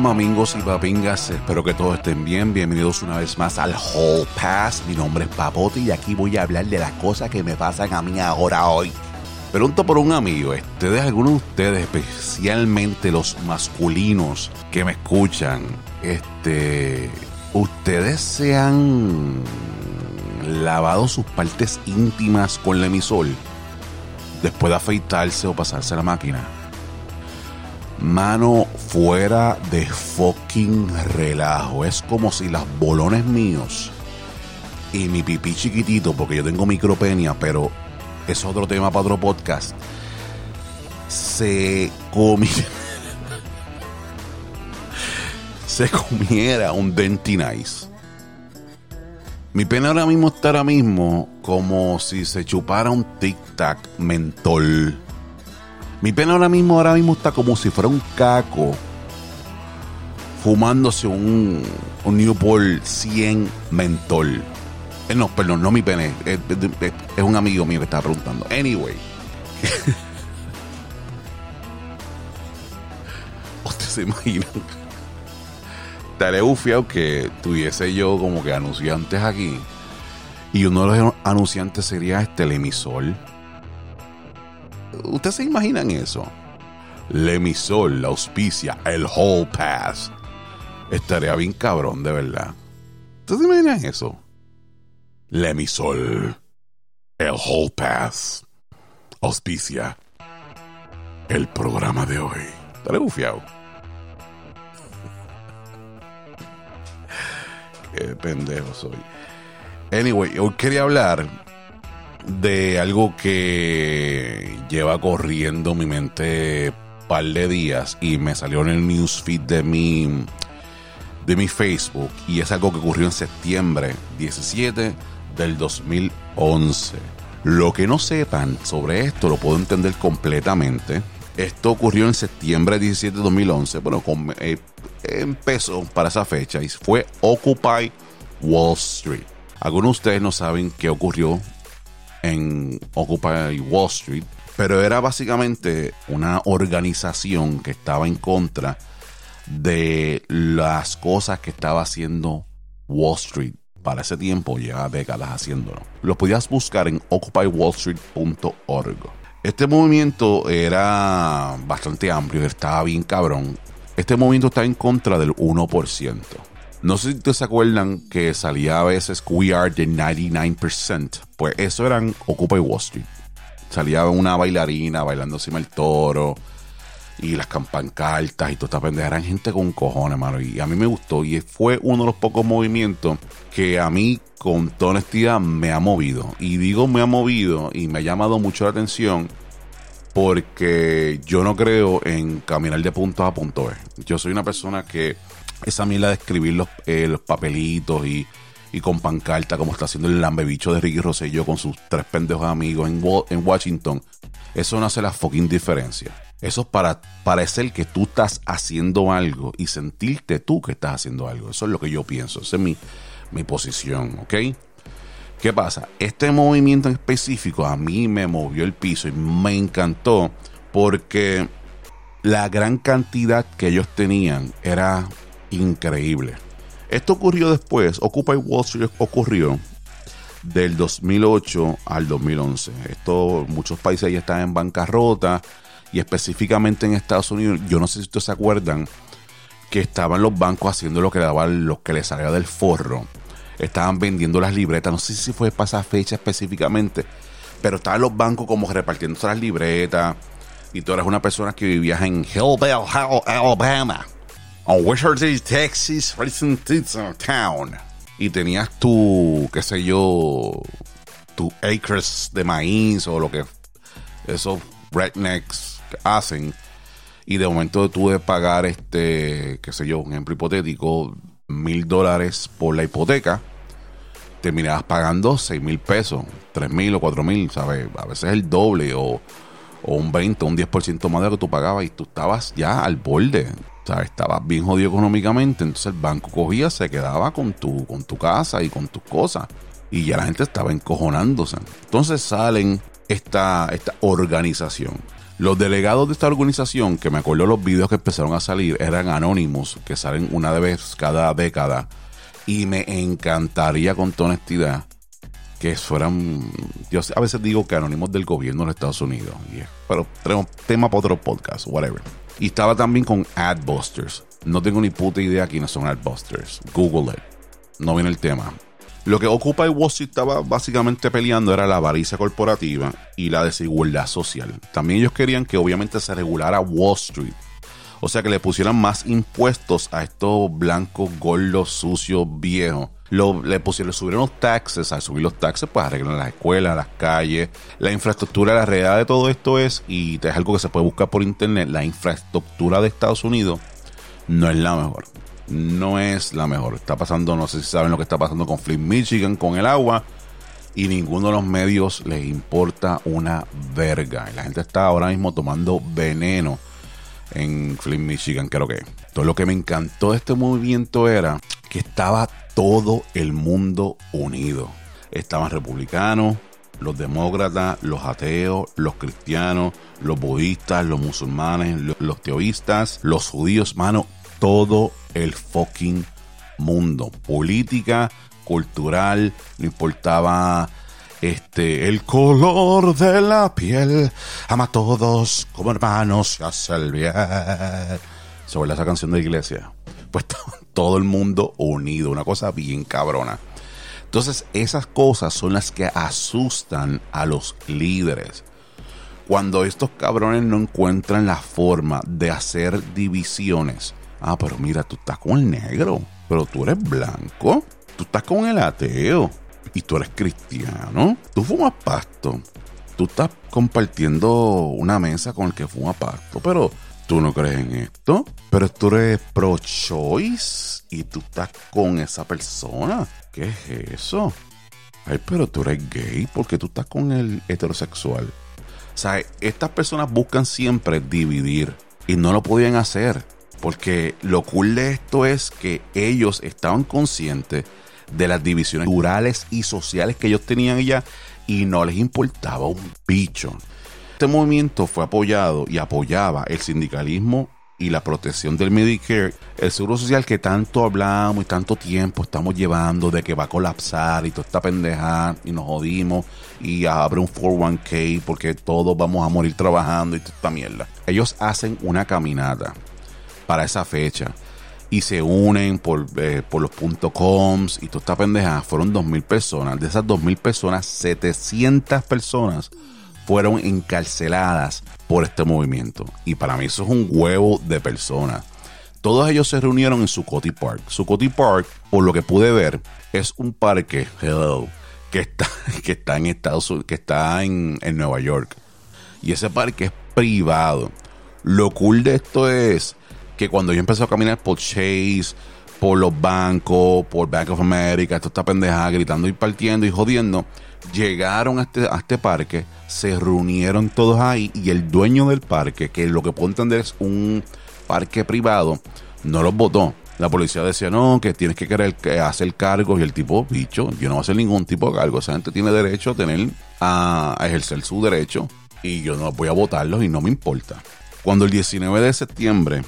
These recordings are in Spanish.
Mamingos y papingas, espero que todos estén bien. Bienvenidos una vez más al Hall Pass. Mi nombre es Papote y aquí voy a hablar de las cosas que me pasan a mí ahora hoy. Pregunto por un amigo, ustedes, algunos de ustedes, especialmente los masculinos que me escuchan, este, ustedes se han lavado sus partes íntimas con la emisol después de afeitarse o pasarse la máquina. Mano fuera de fucking relajo. Es como si las bolones míos y mi pipí chiquitito, porque yo tengo micropenia, pero es otro tema para otro podcast, se comiera, se comiera un Denti Nice. Mi pena ahora mismo está ahora mismo como si se chupara un tic tac mentol. Mi pena ahora mismo, ahora mismo está como si fuera un caco fumándose un, Newport 100 mentol. Eh, no, perdón, no mi pene. Es un amigo mío que estaba preguntando. Anyway. Ustedes se imaginan. Estaré bufiado que tuviese yo como que anunciantes aquí. Y uno de los anunciantes sería este el emisor. ¿Ustedes se imaginan eso? La emisor, la auspicia, el Hall Pass. Estaría bien cabrón, de verdad. ¿Ustedes se imaginan eso? La emisor, el Hall Pass, auspicia el programa de hoy. Estaré bufiado. Qué pendejo soy. Anyway, hoy quería hablar de algo que lleva corriendo mi mente par de días y me salió en el newsfeed de mi de mi Facebook y es algo que ocurrió en septiembre 17 del 2011. Lo que no sepan sobre esto lo puedo entender completamente. Esto ocurrió en septiembre 17 de 2011. Bueno, eh, empezó para esa fecha y fue Occupy Wall Street. Algunos de ustedes no saben qué ocurrió en Occupy Wall Street, pero era básicamente una organización que estaba en contra de las cosas que estaba haciendo Wall Street. Para ese tiempo, lleva décadas haciéndolo. Lo podías buscar en occupywallstreet.org. Este movimiento era bastante amplio, estaba bien cabrón. Este movimiento está en contra del 1%. No sé si ustedes se acuerdan que salía a veces We Are the 99%. Pues eso eran Occupy Wall Street. Salía una bailarina bailando encima del toro y las campancartas y toda esta pendeja. Eran gente con cojones, mano. Y a mí me gustó. Y fue uno de los pocos movimientos que a mí, con toda honestidad, me ha movido. Y digo me ha movido y me ha llamado mucho la atención porque yo no creo en caminar de punto A punto. Yo soy una persona que esa mierda de escribir los, eh, los papelitos y, y con pancarta, como está haciendo el lambebicho de Ricky Rosselló con sus tres pendejos amigos en, en Washington, eso no hace la fucking diferencia. Eso es para parecer que tú estás haciendo algo y sentirte tú que estás haciendo algo. Eso es lo que yo pienso. Esa es mi, mi posición, ¿ok? ¿Qué pasa? Este movimiento en específico a mí me movió el piso y me encantó porque la gran cantidad que ellos tenían era increíble. Esto ocurrió después, Occupy Wall Street ocurrió del 2008 al 2011. Esto, muchos países ya están en bancarrota y específicamente en Estados Unidos, yo no sé si ustedes se acuerdan que estaban los bancos haciendo lo que daban lo que les salía del forro. Estaban vendiendo las libretas, no sé si fue para esa fecha específicamente, pero estaban los bancos como repartiendo las libretas y tú eras una persona que vivías en Hillville, Alabama, Wizard City, Texas, Racing Town, y tenías tu, qué sé yo, tu acres de maíz o lo que esos rednecks hacen. Y de momento tú de pagar este, qué sé yo, un ejemplo hipotético, mil dólares por la hipoteca, terminabas pagando seis mil pesos, tres mil o cuatro mil, ¿sabes? A veces el doble o, o un 20, un 10% más de lo que tú pagabas y tú estabas ya al borde, ¿sabes? Estabas bien jodido económicamente, entonces el banco cogía, se quedaba con tu, con tu casa y con tus cosas y ya la gente estaba encojonándose. Entonces salen esta, esta organización. Los delegados de esta organización, que me acuerdo los videos que empezaron a salir, eran anónimos, que salen una vez cada década. Y me encantaría con toda honestidad que fueran, yo a veces digo que anónimos del gobierno de Estados Unidos, pero tenemos tema para otro podcast, whatever. Y estaba también con Adbusters. No tengo ni puta idea quiénes son Adbusters. Google it. No viene el tema. Lo que Occupy Wall Street estaba básicamente peleando era la avaricia corporativa y la desigualdad social. También ellos querían que obviamente se regulara Wall Street. O sea que le pusieran más impuestos a estos blancos, gordos, sucios, viejos. Lo, le pusieron, subieron los taxes, al subir los taxes, pues arreglan las escuelas, las calles, la infraestructura, la realidad de todo esto es, y es algo que se puede buscar por internet, la infraestructura de Estados Unidos no es la mejor no es la mejor. Está pasando, no sé si saben lo que está pasando con Flint, Michigan, con el agua. Y ninguno de los medios les importa una verga. Y la gente está ahora mismo tomando veneno en Flint, Michigan, creo que. Todo lo que me encantó de este movimiento era que estaba todo el mundo unido. Estaban republicanos, los demócratas, los ateos, los cristianos, los budistas, los musulmanes, los, teoístas, los judíos, mano, todo el fucking mundo. Política, cultural, no importaba este, el color de la piel. Ama a todos como hermanos y hace el bien. Sobre esa canción de iglesia. Pues todo el mundo unido, una cosa bien cabrona. Entonces, esas cosas son las que asustan a los líderes. Cuando estos cabrones no encuentran la forma de hacer divisiones Ah, pero mira, tú estás con el negro, pero tú eres blanco, tú estás con el ateo y tú eres cristiano, tú fumas pasto, tú estás compartiendo una mesa con el que fuma pasto, pero tú no crees en esto, pero tú eres pro-choice y tú estás con esa persona. ¿Qué es eso? Ay, pero tú eres gay porque tú estás con el heterosexual. O sea, estas personas buscan siempre dividir y no lo podían hacer. Porque lo cool de esto es que ellos estaban conscientes de las divisiones culturales y sociales que ellos tenían ya y no les importaba un bicho. Este movimiento fue apoyado y apoyaba el sindicalismo y la protección del Medicare, el seguro social que tanto hablamos y tanto tiempo estamos llevando de que va a colapsar y toda esta pendeja y nos jodimos y abre un 401k porque todos vamos a morir trabajando y toda esta mierda. Ellos hacen una caminata para esa fecha. Y se unen por, eh, por los puntos coms y toda esta pendeja. Fueron 2.000 personas. De esas 2.000 personas, 700 personas fueron encarceladas por este movimiento. Y para mí eso es un huevo de personas. Todos ellos se reunieron en Sucoti Park. Sucoti Park, por lo que pude ver, es un parque que está, que está en Estados que está en, en Nueva York. Y ese parque es privado. Lo cool de esto es que cuando yo empecé a caminar por Chase, por los bancos, por Bank of America, esto está pendeja gritando y partiendo y jodiendo, llegaron a este, a este parque, se reunieron todos ahí y el dueño del parque, que lo que puedo entender es un parque privado, no los votó. La policía decía, no, que tienes que querer hacer cargos y el tipo, bicho, yo no voy a hacer ningún tipo de cargo. Esa gente tiene derecho a tener, a, a ejercer su derecho y yo no voy a votarlos y no me importa. Cuando el 19 de septiembre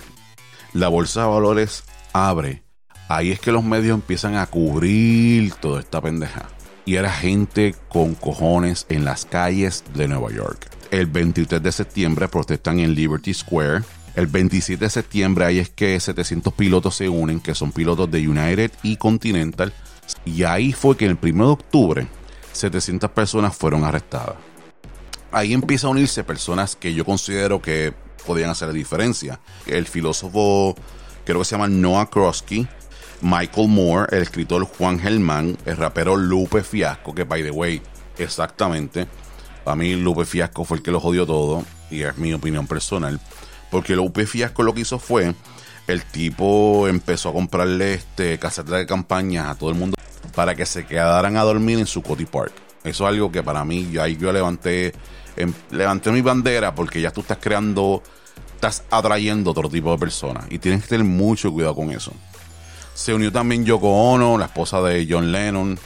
la bolsa de valores abre, ahí es que los medios empiezan a cubrir toda esta pendeja. Y era gente con cojones en las calles de Nueva York. El 23 de septiembre protestan en Liberty Square. El 27 de septiembre ahí es que 700 pilotos se unen, que son pilotos de United y Continental. Y ahí fue que el 1 de octubre 700 personas fueron arrestadas. Ahí empieza a unirse personas que yo considero que podían hacer la diferencia. El filósofo, creo que se llama Noah Krosky, Michael Moore, el escritor Juan Germán, el rapero Lupe Fiasco, que by the way, exactamente, para mí Lupe Fiasco fue el que lo jodió todo, y es mi opinión personal, porque Lupe Fiasco lo que hizo fue, el tipo empezó a comprarle este casetas de campaña a todo el mundo para que se quedaran a dormir en su Cody Park. Eso es algo que para mí, yo ahí yo levanté, em, levanté mi bandera porque ya tú estás creando estás atrayendo otro tipo de personas y tienes que tener mucho cuidado con eso. Se unió también Yoko Ono, la esposa de John Lennon,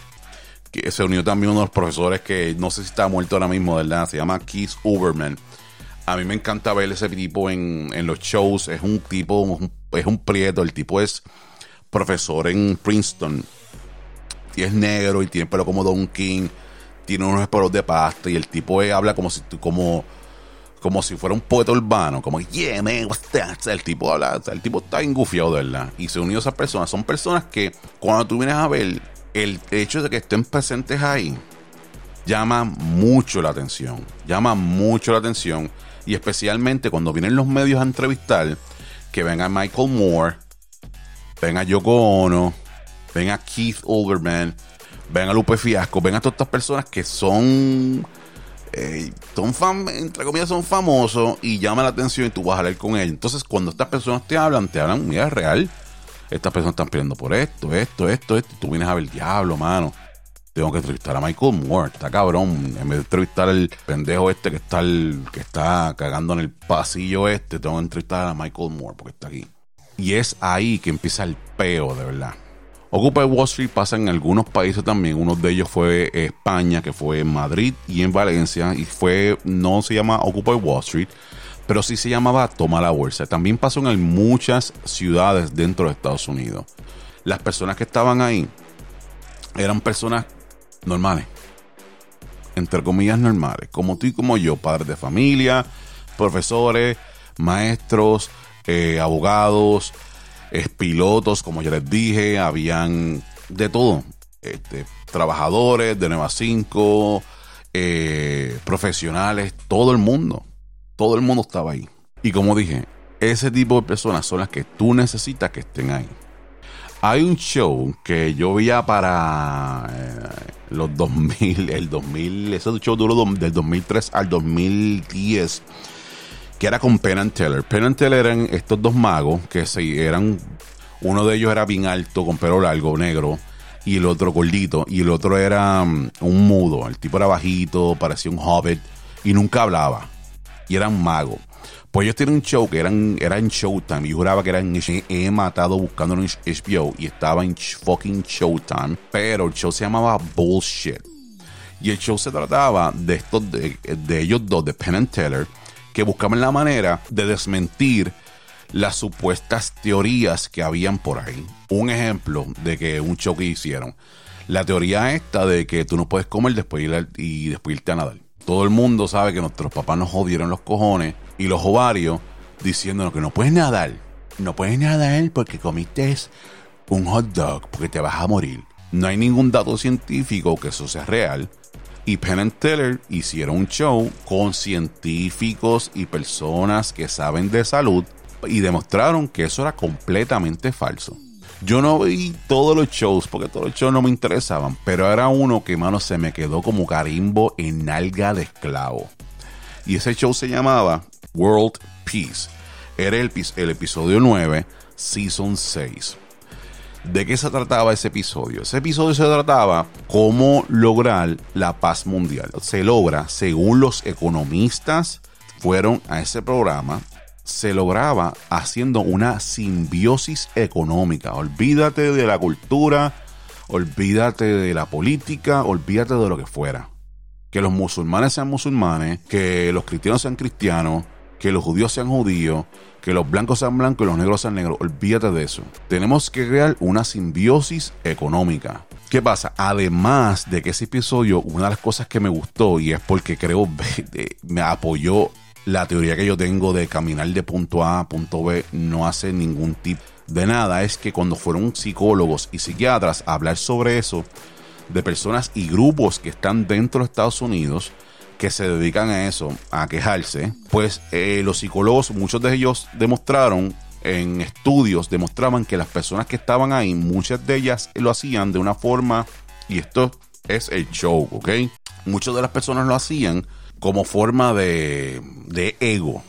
se unió también uno de los profesores que no sé si está muerto ahora mismo, ¿verdad? Se llama Keith Uberman. A mí me encanta ver ese tipo en, los shows. Es un tipo, es un prieto. El tipo es profesor en Princeton. Y es negro y tiene pelo como Don King. Tiene unos pelos de pasta. Y el tipo habla como si como como si fuera un poeta urbano, como, yeah, man, what's that? el tipo habla, el tipo está engufiado, ¿verdad? Y se unió a esas personas. Son personas que, cuando tú vienes a ver, el hecho de que estén presentes ahí, llama mucho la atención. Llama mucho la atención. Y especialmente cuando vienen los medios a entrevistar, que venga Michael Moore, venga Yoko Ono, venga Keith Olbermann, venga Lupe Fiasco, venga todas estas personas que son eh, son fam entre comillas son famosos y llama la atención y tú vas a hablar con ellos. Entonces, cuando estas personas te hablan, te hablan, mira, es real. Estas personas están pidiendo por esto, esto, esto, esto. Y tú vienes a ver el diablo, mano. Tengo que entrevistar a Michael Moore, está cabrón. En vez de entrevistar al pendejo este que está que está cagando en el pasillo este, tengo que entrevistar a Michael Moore porque está aquí. Y es ahí que empieza el peo, de verdad. Occupy Wall Street pasa en algunos países también. Uno de ellos fue España, que fue en Madrid y en Valencia. Y fue, no se llama Occupy Wall Street, pero sí se llamaba Toma la Bolsa. También pasó en muchas ciudades dentro de Estados Unidos. Las personas que estaban ahí eran personas normales. Entre comillas normales. Como tú y como yo, padres de familia, profesores, maestros, eh, abogados pilotos, como ya les dije, habían de todo. Este, trabajadores de Nueva 5, eh, profesionales, todo el mundo. Todo el mundo estaba ahí. Y como dije, ese tipo de personas son las que tú necesitas que estén ahí. Hay un show que yo veía para eh, los 2000, el 2000, ese show duró del 2003 al 2010 que era con Penn and Teller. Penn and Teller eran estos dos magos que se, eran, uno de ellos era bien alto, con pelo largo, negro, y el otro gordito, y el otro era mm, un mudo. El tipo era bajito, parecía un hobbit, y nunca hablaba. Y eran magos. Pues ellos tienen un show que eran, era en Showtime. Yo juraba que era en He matado buscando en HBO y estaba en fucking Showtime. Pero el show se llamaba Bullshit. Y el show se trataba de estos, de, de ellos dos, de Penn and Teller que buscaban la manera de desmentir las supuestas teorías que habían por ahí. Un ejemplo de que un choque hicieron. La teoría esta de que tú no puedes comer y después irte a nadar. Todo el mundo sabe que nuestros papás nos jodieron los cojones y los ovarios diciéndonos que no puedes nadar. No puedes nadar porque comiste un hot dog porque te vas a morir. No hay ningún dato científico que eso sea real y Penn Teller hicieron un show con científicos y personas que saben de salud y demostraron que eso era completamente falso. Yo no vi todos los shows porque todos los shows no me interesaban, pero era uno que, mano, se me quedó como carimbo en alga de esclavo. Y ese show se llamaba World Peace. Era el, el episodio 9, Season 6. ¿De qué se trataba ese episodio? Ese episodio se trataba cómo lograr la paz mundial. Se logra, según los economistas fueron a ese programa, se lograba haciendo una simbiosis económica. Olvídate de la cultura, olvídate de la política, olvídate de lo que fuera. Que los musulmanes sean musulmanes, que los cristianos sean cristianos, que los judíos sean judíos, que los blancos sean blancos y los negros sean negros. Olvídate de eso. Tenemos que crear una simbiosis económica. ¿Qué pasa? Además de que ese episodio, una de las cosas que me gustó y es porque creo me apoyó la teoría que yo tengo de caminar de punto A a punto B no hace ningún tipo de nada, es que cuando fueron psicólogos y psiquiatras a hablar sobre eso, de personas y grupos que están dentro de Estados Unidos, que se dedican a eso, a quejarse, pues eh, los psicólogos, muchos de ellos demostraron en estudios, demostraban que las personas que estaban ahí, muchas de ellas lo hacían de una forma, y esto es el show, ¿ok? Muchas de las personas lo hacían como forma de, de ego,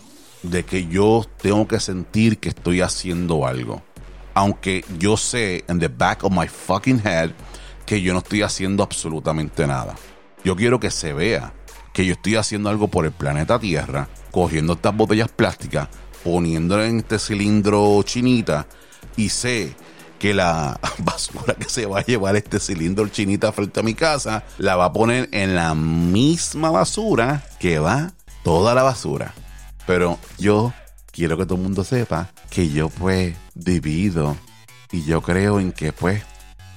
de que yo tengo que sentir que estoy haciendo algo. Aunque yo sé en the back of my fucking head que yo no estoy haciendo absolutamente nada. Yo quiero que se vea que yo estoy haciendo algo por el planeta Tierra, cogiendo estas botellas plásticas, poniéndolas en este cilindro chinita y sé que la basura que se va a llevar este cilindro chinita frente a mi casa la va a poner en la misma basura que va toda la basura. Pero yo quiero que todo el mundo sepa que yo pues divido y yo creo en que pues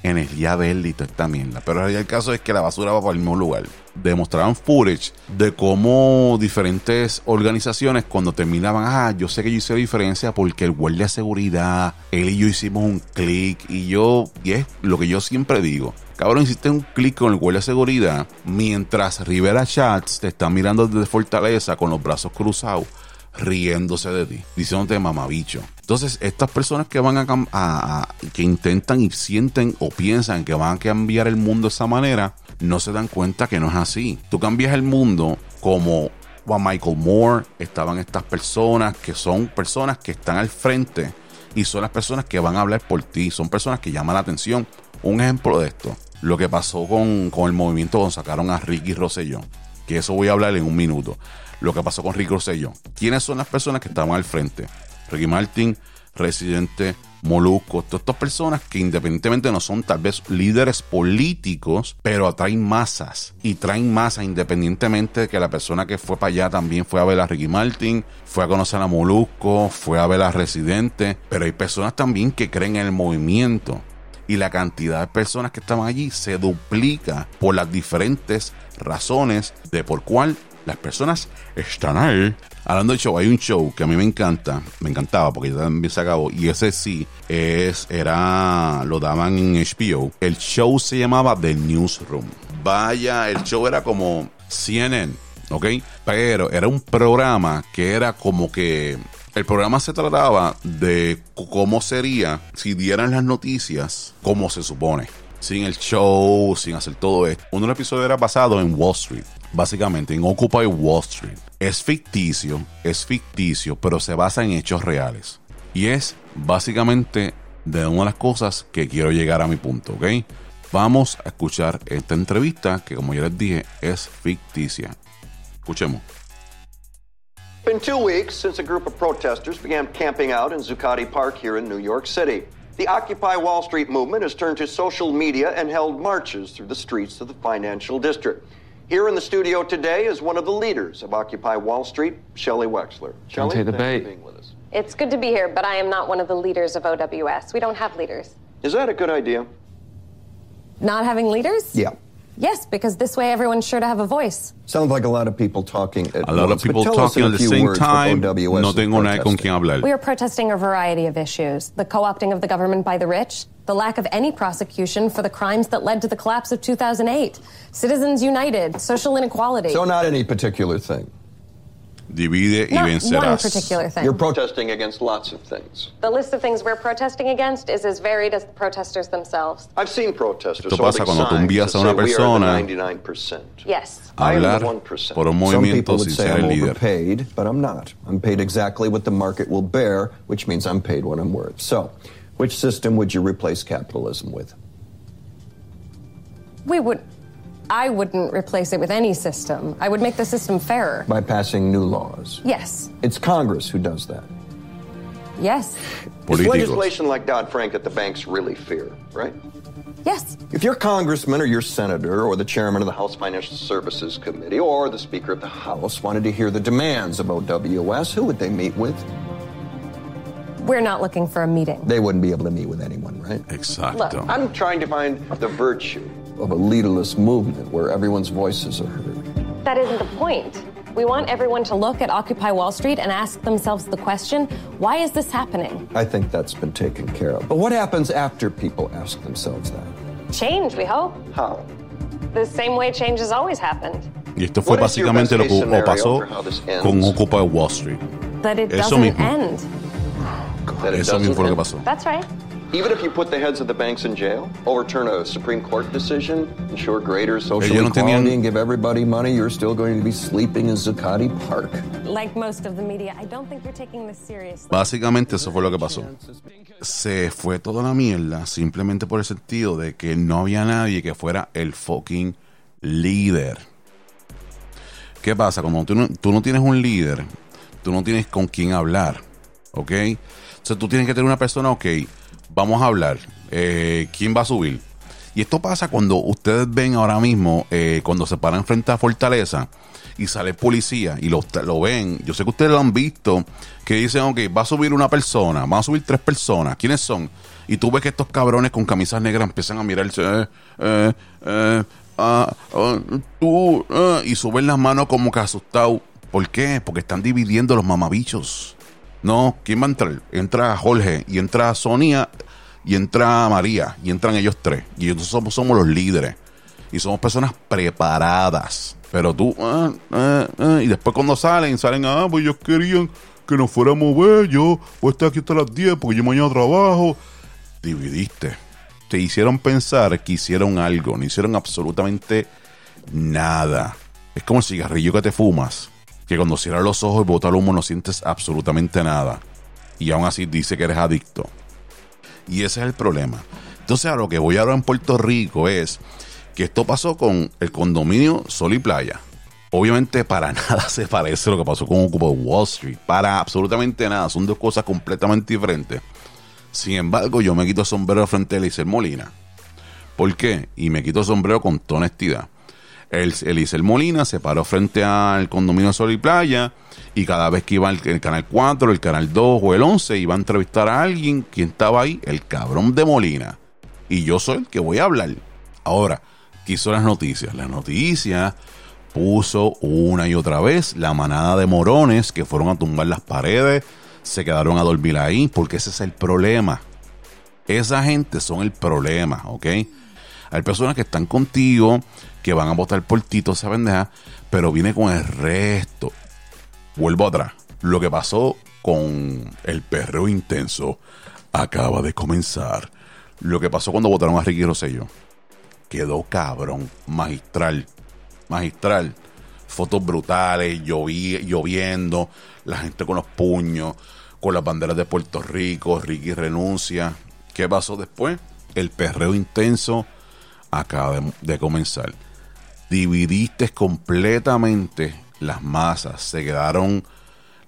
energía verde y toda esta mierda. Pero el caso es que la basura va para el mismo lugar. Demostraron footage de cómo diferentes organizaciones cuando terminaban, ah, yo sé que yo hice la diferencia porque el guardia de seguridad, él y yo hicimos un clic y yo, y es lo que yo siempre digo. Cabrón, hiciste un clic con el guardia de seguridad mientras Rivera Chats te está mirando desde Fortaleza con los brazos cruzados riéndose de ti, diciéndote mamabicho. Entonces, estas personas que van a, que intentan y sienten o piensan que van a cambiar el mundo de esa manera, no se dan cuenta que no es así. Tú cambias el mundo como a Michael Moore, estaban estas personas que son personas que están al frente y son las personas que van a hablar por ti, son personas que llaman la atención. Un ejemplo de esto, lo que pasó con, con el movimiento cuando sacaron a Ricky Rosselló, que eso voy a hablar en un minuto lo que pasó con Rick Rosselló. ¿Quiénes son las personas que estaban al frente? Ricky Martin, Residente, Molusco, todas estas personas que independientemente no son tal vez líderes políticos, pero atraen masas y traen masas independientemente de que la persona que fue para allá también fue a ver a Ricky Martin, fue a conocer a Molusco, fue a ver a Residente, pero hay personas también que creen en el movimiento y la cantidad de personas que estaban allí se duplica por las diferentes razones de por cuál las personas están ahí. Hablando de show, hay un show que a mí me encanta, me encantaba porque ya también se acabó, y ese sí, es, era, lo daban en HBO. El show se llamaba The Newsroom. Vaya, el show era como CNN, ¿ok? Pero era un programa que era como que el programa se trataba de cómo sería si dieran las noticias como se supone. Sin el show, sin hacer todo esto. Uno de los episodios era basado en Wall Street básicamente en Occupy Wall Street. Es ficticio, es ficticio, pero se basa en hechos reales. Y es básicamente de una de las cosas que quiero llegar a mi punto, ¿ok? Vamos a escuchar esta entrevista que como ya les dije es ficticia. Escuchemos. Been two weeks since a group of protesters began camping out in Zuccotti Park here in New York City. The Occupy Wall Street movement has turned to social media and held marches through the streets of the financial district. Here in the studio today is one of the leaders of Occupy Wall Street, Shelley Wexler. Shelley, thanks for being with us. It's good to be here, but I am not one of the leaders of OWS. We don't have leaders. Is that a good idea? Not having leaders? Yeah. Yes, because this way everyone's sure to have a voice. Sounds like a lot of people talking at A lot once, of people but tell us talking at the same time. OWS No is tengo nadie con protesting. quien hablar. We are protesting a variety of issues the co opting of the government by the rich, the lack of any prosecution for the crimes that led to the collapse of 2008, Citizens United, social inequality. So not any particular thing. Divide y not one particular thing. You're protesting against lots of things. the list of things we're protesting against is as varied as the protesters themselves. I've seen protesters Esto pasa cuando tú envías a una we are persona 99%. Yes. a I am hablar 1%. por un Some movimiento people would sin say ser I'm el líder. overpaid, but I'm not. I'm paid exactly what the market will bear, which means I'm paid what I'm worth. So, which system would you replace capitalism with? We would. I wouldn't replace it with any system. I would make the system fairer. By passing new laws. Yes. It's Congress who does that. Yes. Is Políticos. legislation like Dodd-Frank that the banks really fear, right? Yes. If your congressman or your senator or the chairman of the House Financial Services Committee or the Speaker of the House wanted to hear the demands of OWS, who would they meet with? We're not looking for a meeting. They wouldn't be able to meet with anyone, right? Exacto. I'm trying to find the virtue. Of a leaderless movement where everyone's voices are heard. That isn't the point. We want everyone to look at Occupy Wall Street and ask themselves the question why is this happening? I think that's been taken care of. But what happens after people ask themselves that? Change, we hope. How? The same way change has always happened. Y esto fue What is your básicamente lo que pasó scenario for how this ends? con Occupy Wall Street. That it Eso doesn't mismo. end. That it Eso doesn't fue lo que pasó. That's right. Even if you put the heads of the banks in jail, overturn a Supreme Court decision, ensure greater social Social Ellos no equality tenían- and give everybody money, you're still going to be sleeping in Zuccotti Park. Like most of the media, I don't think you're taking this seriously. Básicamente eso fue lo que pasó. Se fue toda la mierda simplemente por el sentido de que no había nadie que fuera el fucking líder. ¿Qué pasa? Cuando tú no, tú no tienes un líder, tú no tienes con quién hablar. ¿Ok? O sea, tú tienes que tener una persona, ok, vamos a hablar. Eh, ¿Quién va a subir? Y esto pasa cuando ustedes ven ahora mismo, eh, cuando se paran frente a Fortaleza y sale policía y lo, lo ven. Yo sé que ustedes lo han visto, que dicen, ok, va a subir una persona, van a subir tres personas. ¿Quiénes son? Y tú ves que estos cabrones con camisas negras empiezan a mirarse, eh, eh, eh, ah, ah, tú, ah, y suben las manos como que asustados. ¿Por qué? Porque están dividiendo los mamabichos. No, ¿quién va a entrar? Entra Jorge y entra Sonia y entra María y entran ellos tres. Y nosotros somos, los líderes. Y somos personas preparadas. Pero tú, ah, ah, ah, y después cuando salen, salen, ah, pues ellos querían que nos fuéramos bellos, pues estar aquí hasta las 10 porque yo mañana trabajo. Dividiste. Te hicieron pensar que hicieron algo, no hicieron absolutamente nada. Es como el cigarrillo que te fumas, que cuando cierras los ojos y botas el humo no sientes absolutamente nada. Y aún así dice que eres adicto. Y ese es el problema. Entonces a lo que voy ahora en Puerto Rico es que esto pasó con el condominio Sol y Playa. Obviamente para nada se parece a lo que pasó con Ocupa Wall Street. Para absolutamente nada. Son dos cosas completamente diferentes. Sin embargo, yo me quito el sombrero frente a Eliezer Molina. ¿Por qué? Y me quito sombrero con toda honestidad. El, Eliezer Molina se paró frente al condominio Sol y Playa y cada vez que iba el, el, canal 4, el canal 2 o el 11 iba a entrevistar a alguien, quien estaba ahí? El cabrón de Molina. Y yo soy el que voy a hablar. Ahora, ¿qué hizo las noticias? Las noticias puso una y otra vez la manada de morones que fueron a tumbar las paredes, se quedaron a dormir ahí, porque ese es el problema. Esa gente son el problema, ¿ok? Hay personas que están contigo, que van a votar por ti, toda esa pendeja, pero viene con el resto. Vuelvo atrás. Lo que pasó con el perreo intenso acaba de comenzar. Lo que pasó cuando votaron a Ricky Rosselló. Quedó cabrón, magistral, magistral. Fotos brutales, lloviendo, la gente con los puños, con las banderas de Puerto Rico, Ricky renuncia. ¿Qué pasó después? El perreo intenso acaba de, comenzar. Dividiste completamente las masas. Se quedaron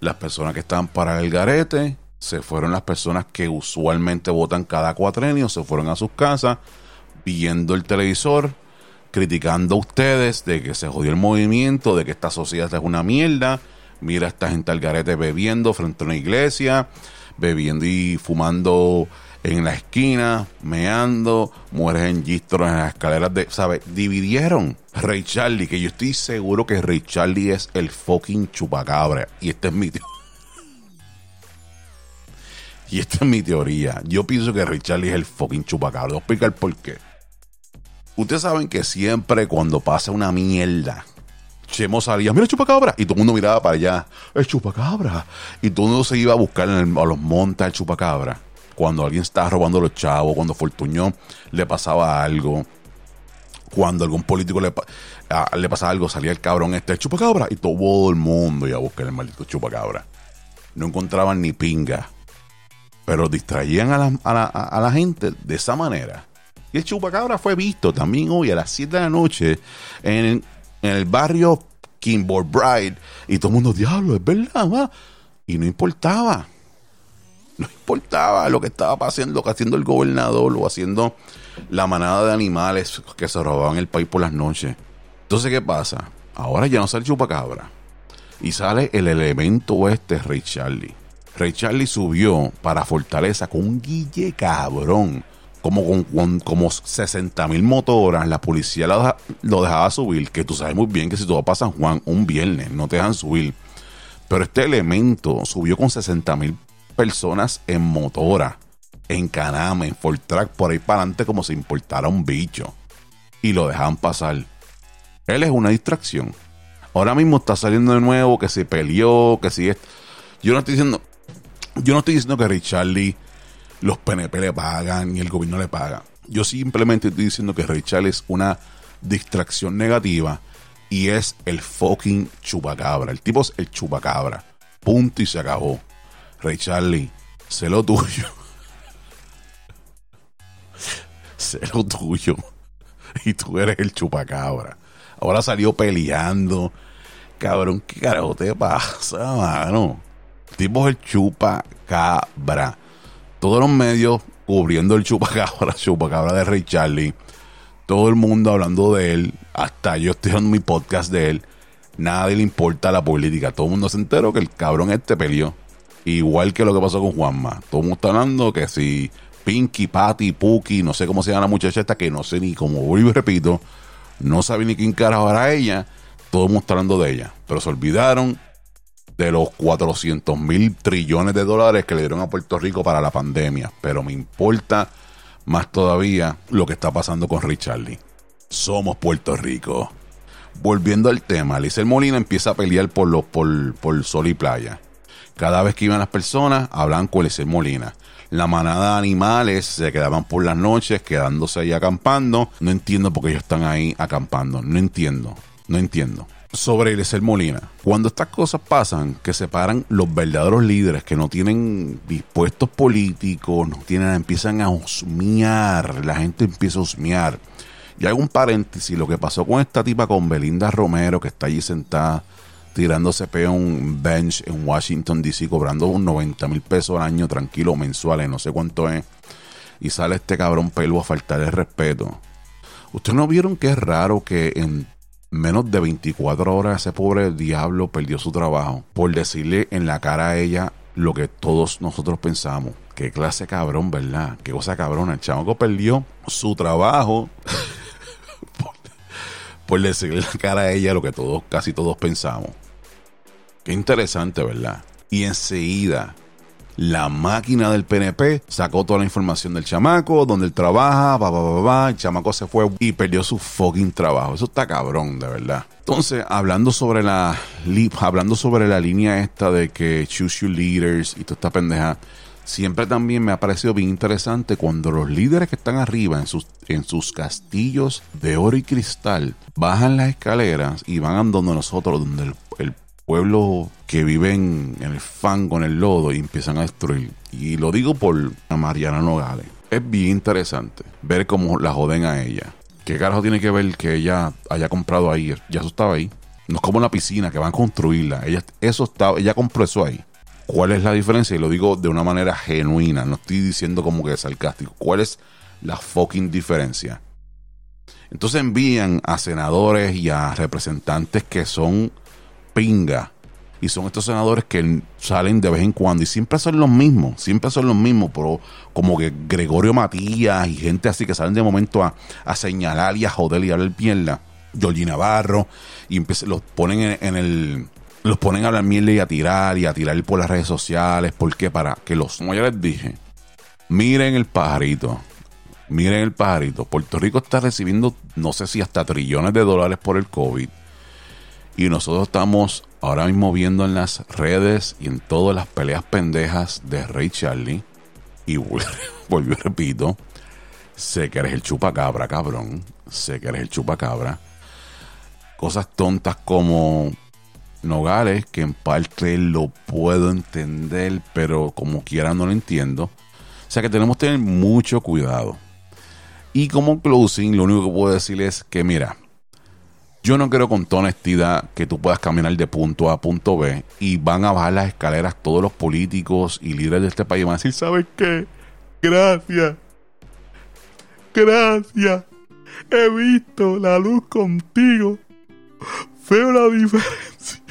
las personas que estaban para el garete, se fueron las personas que usualmente votan cada cuatrenio, se fueron a sus casas viendo el televisor, criticando a ustedes de que se jodió el movimiento, de que esta sociedad es una mierda. Mira esta gente al garete bebiendo frente a una iglesia, bebiendo y fumando en la esquina, meando, mueres en gistros en las escaleras de, ¿sabes? Dividieron Ray Charlie, que yo estoy seguro que Ray Charlie es el fucking chupacabra. Y este es mi teoría. Y esta es mi teoría. Yo pienso que Ray Charlie es el fucking chupacabra. Voy a explicar por qué. Ustedes saben que siempre cuando pasa una mierda, Chemo salía, mira chupacabra, y todo el mundo miraba para allá, el chupacabra, y todo el mundo se iba a buscar el, a los montes el chupacabra. Cuando alguien estaba robando los chavos, cuando Fortuño le pasaba algo, cuando algún político le, a, pasaba algo, salía el cabrón este, el chupacabra, y todo el mundo iba a buscar el maldito chupacabra. No encontraban ni pinga, pero distraían a la, a a gente de esa manera. Y el chupacabra fue visto también hoy a las 7 de la noche en, el barrio Kimball Bride. Y todo el mundo, diablo, es verdad. Y no importaba. No importaba lo que estaba pasando, lo que haciendo el gobernador o haciendo la manada de animales que se robaban el país por las noches. Entonces, ¿qué pasa? Ahora ya no sale chupacabra. Y sale el elemento este, Ray Charlie. Ray Charlie subió para Fortaleza con un guille cabrón como con, con como 60 mil motoras, la policía lo, dejaba subir, que tú sabes muy bien que si tú vas a San Juan un viernes, no te dejan subir. Pero este elemento subió con 60 mil personas en motora, en Caname, en Fortrack, por ahí para adelante como si importara un bicho. Y lo dejaban pasar. Él es una distracción. Ahora mismo está saliendo de nuevo, que se peleó, que si es... Yo no estoy diciendo... Yo no estoy diciendo que Richard los PNP le pagan y el gobierno le paga. Yo simplemente estoy diciendo que Ray Charlie es una distracción negativa y es el fucking chupacabra. El tipo es el chupacabra. Punto y se acabó. Ray Charlie, sé lo tuyo. sé lo tuyo. Y tú eres el chupacabra. Ahora salió peleando. Cabrón, ¿qué carajo te pasa, mano? Tipo es el chupacabra todos los medios cubriendo el chupacabra, chupacabra de Ray Charlie. Todo el mundo hablando de él. Hasta yo estoy en mi podcast de él. Nadie le importa la política. Todo el mundo se enteró que el cabrón este peleó. Igual que lo que pasó con Juanma. Todo el mundo está hablando que si Pinky, Patty, Puki, no sé cómo se llama la muchacha esta, que no sé ni cómo vuelvo y repito, no sabe ni quién carajo era ella. Todo el mundo está hablando de ella. Pero se olvidaron de los 400 mil trillones de dólares que le dieron a Puerto Rico para la pandemia. Pero me importa más todavía lo que está pasando con Richarly. Somos Puerto Rico. Volviendo al tema, Lizel Molina empieza a pelear por, los, por, por sol y playa. Cada vez que iban las personas, hablaban con Lizel Molina. La manada de animales se quedaban por las noches, quedándose ahí acampando. No entiendo por qué ellos están ahí acampando. No entiendo. No entiendo sobre Eliezer Molina. Cuando estas cosas pasan, que se paran los verdaderos líderes que no tienen dispuestos políticos, no tienen, empiezan a husmear, la gente empieza a husmear. Y hago un paréntesis, lo que pasó con esta tipa con Belinda Romero, que está allí sentada tirándose peo un bench en Washington DC, cobrando un 90 mil pesos al año tranquilo, mensuales, no sé cuánto es. Y sale este cabrón pelo a faltar el respeto. ¿Ustedes no vieron que es raro que en menos de 24 horas ese pobre diablo perdió su trabajo por decirle en la cara a ella lo que todos nosotros pensamos. Qué clase cabrón, ¿verdad? Qué cosa cabrona. El chamaco perdió su trabajo por, decirle en la cara a ella lo que todos, casi todos pensamos. Qué interesante, ¿verdad? Y enseguida la máquina del PNP sacó toda la información del chamaco, donde él trabaja, va, va, va, el chamaco se fue y perdió su fucking trabajo. Eso está cabrón, de verdad. Entonces, hablando sobre la hablando sobre la línea esta de que choose your leaders y toda esta pendeja, siempre también me ha parecido bien interesante cuando los líderes que están arriba en sus, en sus castillos de oro y cristal bajan las escaleras y van andando nosotros donde el, el pueblos que viven en el fango, en el lodo y empiezan a destruir. Y lo digo por Mariana Nogales. Es bien interesante ver cómo la joden a ella. ¿Qué carajo tiene que ver que ella haya comprado ahí? Ya eso estaba ahí. No es como una piscina que van a construirla. Ella, eso estaba, ella compró eso ahí. ¿Cuál es la diferencia? Y lo digo de una manera genuina. No estoy diciendo como que sarcástico. ¿Cuál es la fucking diferencia? Entonces envían a senadores y a representantes que son pinga. Y son estos senadores que salen de vez en cuando y siempre son los mismos, siempre son los mismos, pero como que Gregorio Matías y gente así que salen de momento a, señalar y a joder y a hablar mierda. Georgie Navarro y los ponen en, el los ponen a hablar mierda y a tirar y a tirar por las redes sociales. ¿Por qué? Para que los, como ya les dije, miren el pajarito. Miren el pajarito. Puerto Rico está recibiendo, no sé si hasta trillones de dólares por el COVID. Y nosotros estamos ahora mismo viendo en las redes y en todas las peleas pendejas de Ray Charlie. Y vuelvo y repito, sé que eres el chupacabra, cabrón. Sé que eres el chupacabra. Cosas tontas como Nogales, que en parte lo puedo entender, pero como quiera no lo entiendo. O sea que tenemos que tener mucho cuidado. Y como closing, lo único que puedo decir es que, mira, yo no creo con toda honestidad que tú puedas caminar de punto A a punto B y van a bajar las escaleras todos los políticos y líderes de este país y van a decir, ¿sabes qué? Gracias. Gracias. He visto la luz contigo. Veo la diferencia.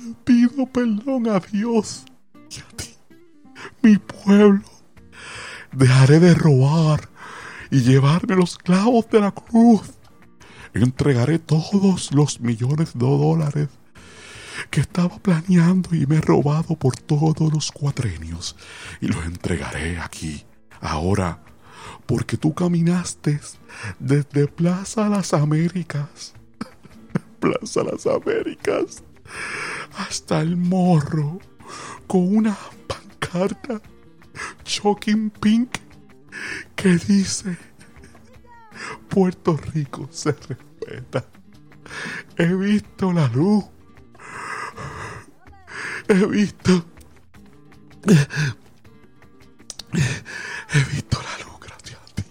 Le pido perdón a Dios y a ti, mi pueblo. Dejaré de robar y llevarme los clavos de la cruz entregaré todos los millones de dólares que estaba planeando y me he robado por todos los cuatrenios y los entregaré aquí, ahora, porque tú caminaste desde Plaza Las Américas, Plaza Las Américas, hasta el morro con una pancarta Shocking Pink que dice Puerto Rico se respeta. He visto la luz. He visto. He visto la luz, gracias a ti.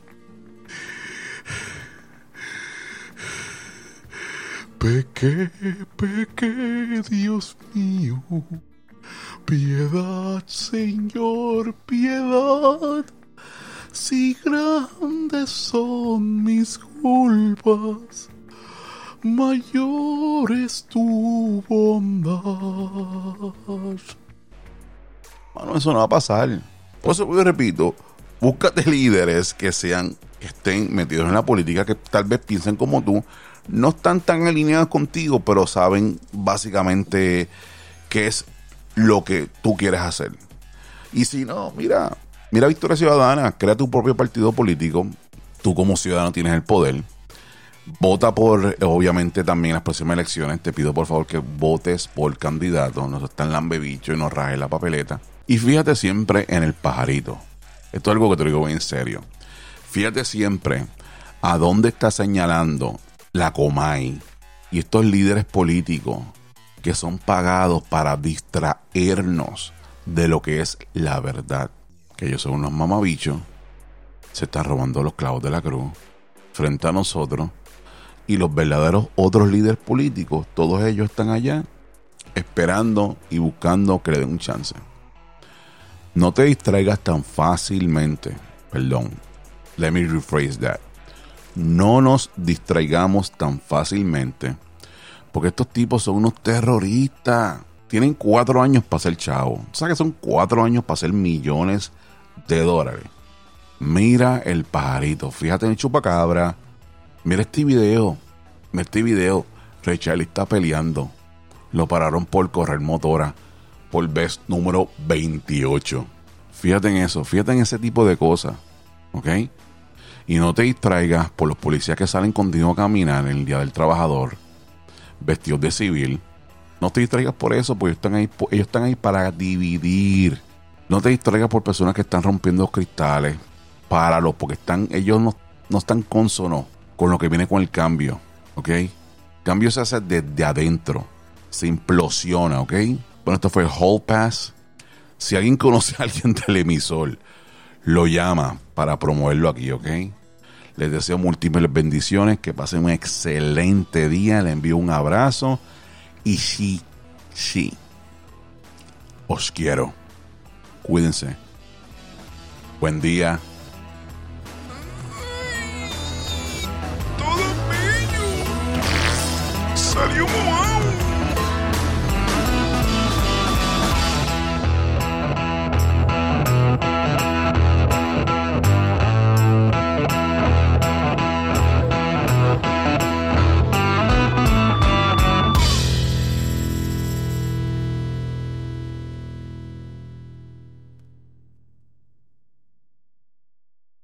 Pequé, pequé, Dios mío. Piedad, Señor, piedad. Si grandes son mis culpas, mayor es tu bondad. Bueno, eso no va a pasar. Por eso repito, búscate líderes que sean, que estén metidos en la política, que tal vez piensen como tú, no están tan alineados contigo, pero saben básicamente qué es lo que tú quieres hacer. Y si no, mira, mira Victoria Ciudadana, crea tu propio partido político, tú como ciudadano tienes el poder. Vota por, obviamente, también las próximas elecciones. Te pido por favor que votes por candidato. No está en lambebicho y no rajes la papeleta. Y fíjate siempre en el pajarito. Esto es algo que te digo en serio. Fíjate siempre a dónde está señalando la Comay y estos líderes políticos que son pagados para distraernos de lo que es la verdad. Que ellos son unos mamabichos, se están robando los clavos de la cruz frente a nosotros y los verdaderos otros líderes políticos, todos ellos están allá esperando y buscando que le den un chance. No te distraigas tan fácilmente. Perdón. Let me rephrase that. No nos distraigamos tan fácilmente. Porque estos tipos son unos terroristas. Tienen cuatro años para ser chavo. O sea que son cuatro años para ser millones de dólares. Mira el pajarito. Fíjate en el chupacabra. Mira este video. Mira este video. Ray está peleando. Lo pararon por correr motora por vez número 28. Fíjate en eso, fíjate en ese tipo de cosas, ¿ok? Y no te distraigas por los policías que salen contigo a caminar en el Día del Trabajador, vestidos de civil. No te distraigas por eso, porque están ahí, ellos están ahí para dividir. No te distraigas por personas que están rompiendo cristales. Páralos, porque están, ellos no, no están consonos con lo que viene con el cambio, ¿ok? Cambio se hace desde adentro, se implosiona, ¿ok? Bueno, esto fue Hall Pass. Si alguien conoce a alguien del emisor, lo llama para promoverlo aquí, ¿ok? Les deseo múltiples bendiciones, que pasen un excelente día, les envío un abrazo y sí, sí, os quiero. Cuídense. Buen día